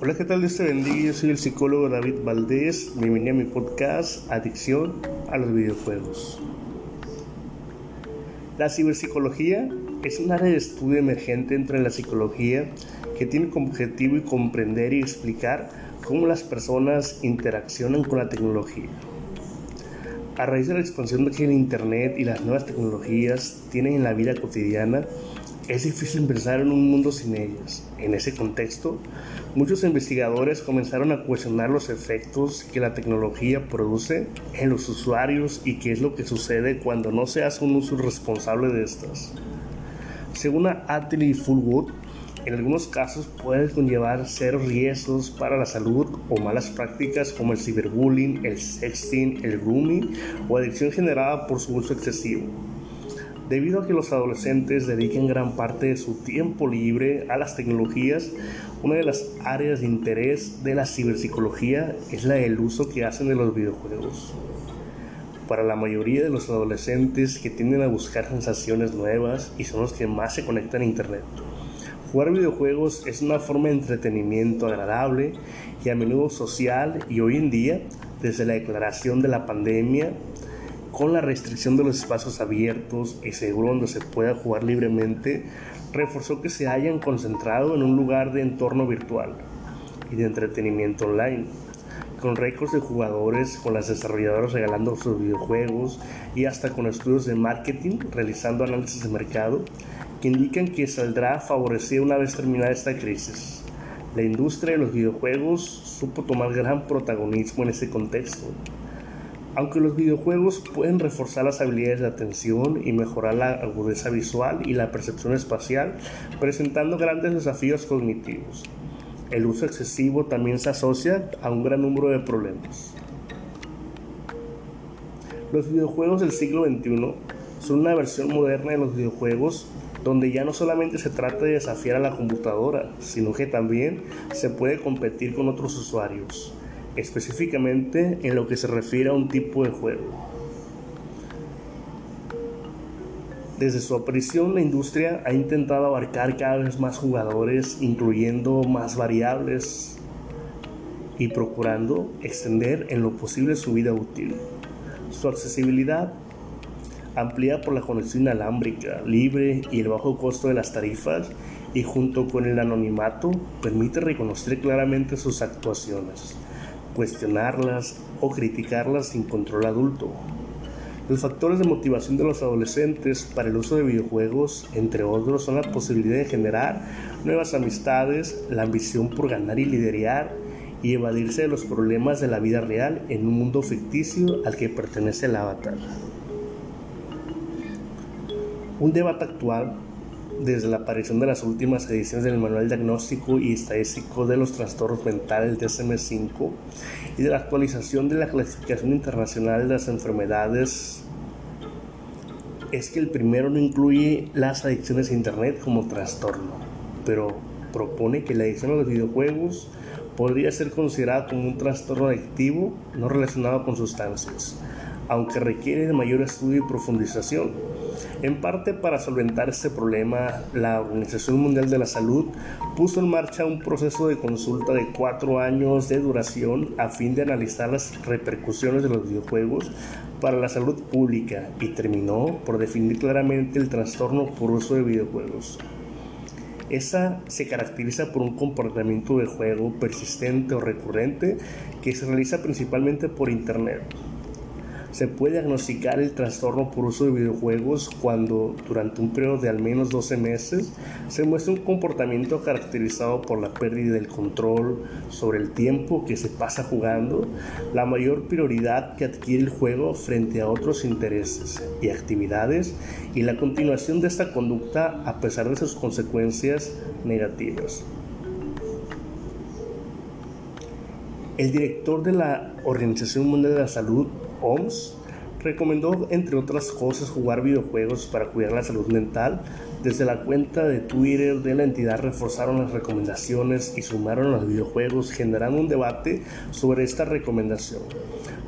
Hola, ¿qué tal? Dios te bendiga. Yo soy el psicólogo David Valdés. Bienvenido a mi podcast Adicción a los videojuegos. La ciberpsicología es un área de estudio emergente entre la psicología que tiene como objetivo comprender y explicar cómo las personas interaccionan con la tecnología. A raíz de la expansión que el Internet y las nuevas tecnologías tienen en la vida cotidiana, es difícil pensar en un mundo sin ellas. En ese contexto, muchos investigadores comenzaron a cuestionar los efectos que la tecnología produce en los usuarios y qué es lo que sucede cuando no se hace un uso responsable de estas. Según Atley y Fullwood, en algunos casos puede conllevar ser riesgos para la salud o malas prácticas como el ciberbullying, el sexting, el grooming o adicción generada por su uso excesivo. Debido a que los adolescentes dediquen gran parte de su tiempo libre a las tecnologías, una de las áreas de interés de la ciberpsicología es la del uso que hacen de los videojuegos. Para la mayoría de los adolescentes que tienden a buscar sensaciones nuevas y son los que más se conectan a Internet, jugar videojuegos es una forma de entretenimiento agradable y a menudo social y hoy en día, desde la declaración de la pandemia, con la restricción de los espacios abiertos y seguros donde se pueda jugar libremente, reforzó que se hayan concentrado en un lugar de entorno virtual y de entretenimiento online, con récords de jugadores, con las desarrolladoras regalando sus videojuegos y hasta con estudios de marketing realizando análisis de mercado que indican que saldrá favorecida una vez terminada esta crisis. La industria de los videojuegos supo tomar gran protagonismo en ese contexto aunque los videojuegos pueden reforzar las habilidades de atención y mejorar la agudeza visual y la percepción espacial, presentando grandes desafíos cognitivos. El uso excesivo también se asocia a un gran número de problemas. Los videojuegos del siglo XXI son una versión moderna de los videojuegos donde ya no solamente se trata de desafiar a la computadora, sino que también se puede competir con otros usuarios específicamente en lo que se refiere a un tipo de juego. Desde su aparición, la industria ha intentado abarcar cada vez más jugadores, incluyendo más variables y procurando extender en lo posible su vida útil. Su accesibilidad, ampliada por la conexión inalámbrica, libre y el bajo costo de las tarifas, y junto con el anonimato, permite reconocer claramente sus actuaciones cuestionarlas o criticarlas sin control adulto. Los factores de motivación de los adolescentes para el uso de videojuegos, entre otros, son la posibilidad de generar nuevas amistades, la ambición por ganar y liderar y evadirse de los problemas de la vida real en un mundo ficticio al que pertenece el avatar. Un debate actual desde la aparición de las últimas ediciones del Manual Diagnóstico y Estadístico de los Trastornos Mentales DSM-5 y de la actualización de la clasificación internacional de las enfermedades es que el primero no incluye las adicciones a Internet como trastorno, pero propone que la adicción a los videojuegos podría ser considerada como un trastorno adictivo no relacionado con sustancias, aunque requiere de mayor estudio y profundización en parte para solventar este problema, la Organización Mundial de la Salud puso en marcha un proceso de consulta de cuatro años de duración a fin de analizar las repercusiones de los videojuegos para la salud pública y terminó por definir claramente el trastorno por uso de videojuegos. Esta se caracteriza por un comportamiento de juego persistente o recurrente que se realiza principalmente por Internet se puede diagnosticar el trastorno por uso de videojuegos cuando durante un periodo de al menos 12 meses se muestra un comportamiento caracterizado por la pérdida del control sobre el tiempo que se pasa jugando, la mayor prioridad que adquiere el juego frente a otros intereses y actividades y la continuación de esta conducta a pesar de sus consecuencias negativas. El director de la Organización Mundial de la Salud, OMS recomendó, entre otras cosas, jugar videojuegos para cuidar la salud mental. Desde la cuenta de Twitter de la entidad reforzaron las recomendaciones y sumaron los videojuegos, generando un debate sobre esta recomendación,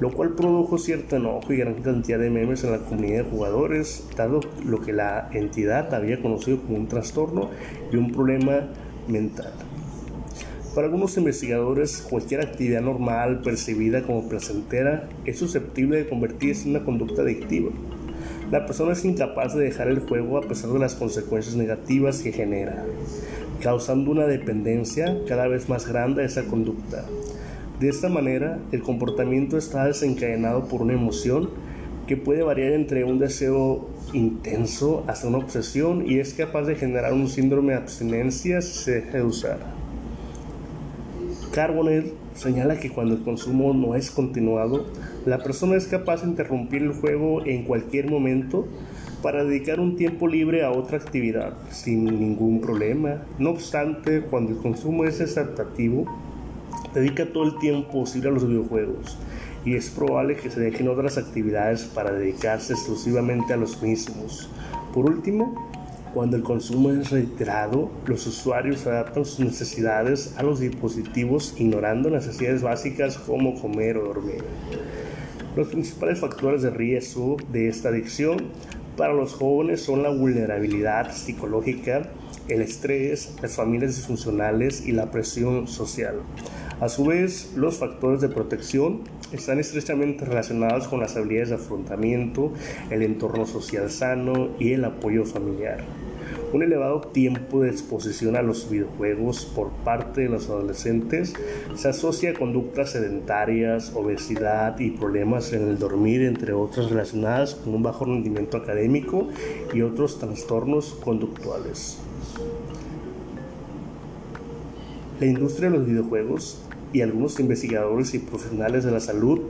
lo cual produjo cierto enojo y gran cantidad de memes en la comunidad de jugadores, dado lo que la entidad había conocido como un trastorno y un problema mental. Para algunos investigadores, cualquier actividad normal percibida como placentera es susceptible de convertirse en una conducta adictiva. La persona es incapaz de dejar el juego a pesar de las consecuencias negativas que genera, causando una dependencia cada vez más grande a esa conducta. De esta manera, el comportamiento está desencadenado por una emoción que puede variar entre un deseo intenso hasta una obsesión y es capaz de generar un síndrome de abstinencia si se deja de usar. Carboner señala que cuando el consumo no es continuado, la persona es capaz de interrumpir el juego en cualquier momento para dedicar un tiempo libre a otra actividad sin ningún problema. No obstante, cuando el consumo es exaltativo, dedica todo el tiempo posible a los videojuegos y es probable que se dejen otras actividades para dedicarse exclusivamente a los mismos. Por último, cuando el consumo es reiterado, los usuarios adaptan sus necesidades a los dispositivos ignorando necesidades básicas como comer o dormir. Los principales factores de riesgo de esta adicción para los jóvenes son la vulnerabilidad psicológica, el estrés, las familias disfuncionales y la presión social. A su vez, los factores de protección están estrechamente relacionados con las habilidades de afrontamiento, el entorno social sano y el apoyo familiar. Un elevado tiempo de exposición a los videojuegos por parte de los adolescentes se asocia a conductas sedentarias, obesidad y problemas en el dormir, entre otras relacionadas con un bajo rendimiento académico y otros trastornos conductuales. La industria de los videojuegos y algunos investigadores y profesionales de la salud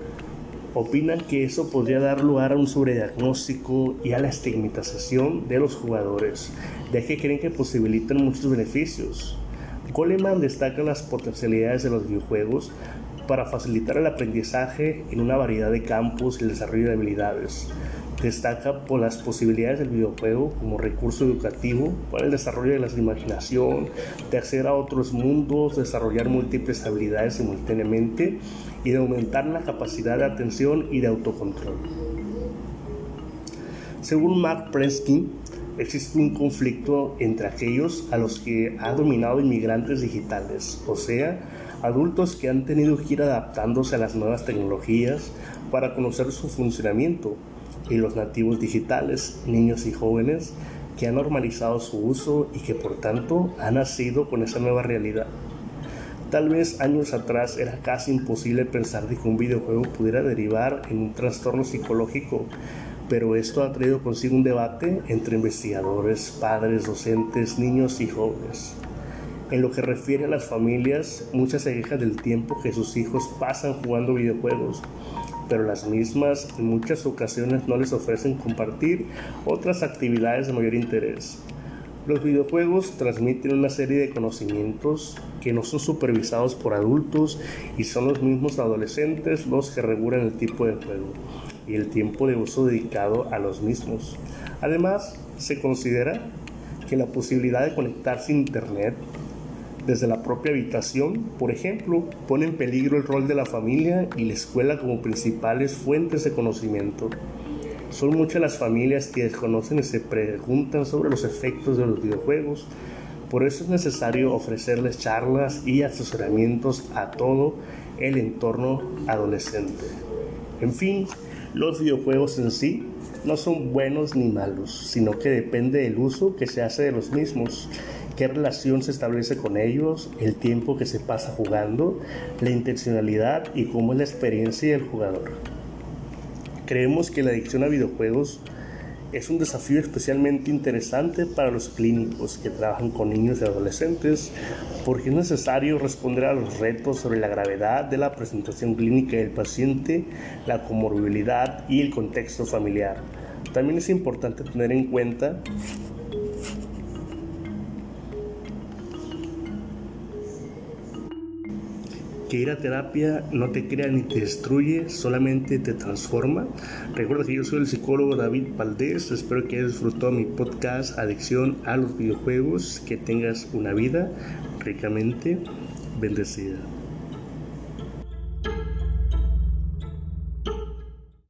opinan que eso podría dar lugar a un sobrediagnóstico y a la estigmatización de los jugadores, ya que creen que posibilitan muchos beneficios. Coleman destaca las potencialidades de los videojuegos para facilitar el aprendizaje en una variedad de campos y el desarrollo de habilidades, destaca por las posibilidades del videojuego como recurso educativo para el desarrollo de la imaginación, de acceder a otros mundos, desarrollar múltiples habilidades simultáneamente y de aumentar la capacidad de atención y de autocontrol. Según Mark Preskin, existe un conflicto entre aquellos a los que ha dominado inmigrantes digitales, o sea, adultos que han tenido que ir adaptándose a las nuevas tecnologías para conocer su funcionamiento y los nativos digitales, niños y jóvenes que han normalizado su uso y que por tanto han nacido con esa nueva realidad. Tal vez años atrás era casi imposible pensar que un videojuego pudiera derivar en un trastorno psicológico, pero esto ha traído consigo un debate entre investigadores, padres, docentes, niños y jóvenes. En lo que refiere a las familias, muchas se quejan del tiempo que sus hijos pasan jugando videojuegos pero las mismas en muchas ocasiones no les ofrecen compartir otras actividades de mayor interés. Los videojuegos transmiten una serie de conocimientos que no son supervisados por adultos y son los mismos adolescentes los que regulan el tipo de juego y el tiempo de uso dedicado a los mismos. Además, se considera que la posibilidad de conectarse a Internet desde la propia habitación, por ejemplo, pone en peligro el rol de la familia y la escuela como principales fuentes de conocimiento. Son muchas las familias que desconocen y se preguntan sobre los efectos de los videojuegos. Por eso es necesario ofrecerles charlas y asesoramientos a todo el entorno adolescente. En fin, los videojuegos en sí no son buenos ni malos, sino que depende del uso que se hace de los mismos qué relación se establece con ellos, el tiempo que se pasa jugando, la intencionalidad y cómo es la experiencia del jugador. Creemos que la adicción a videojuegos es un desafío especialmente interesante para los clínicos que trabajan con niños y adolescentes porque es necesario responder a los retos sobre la gravedad de la presentación clínica del paciente, la comorbilidad y el contexto familiar. También es importante tener en cuenta que ir a terapia no te crea ni te destruye, solamente te transforma. Recuerda que yo soy el psicólogo David Valdés, espero que hayas disfrutado mi podcast Adicción a los videojuegos, que tengas una vida ricamente bendecida.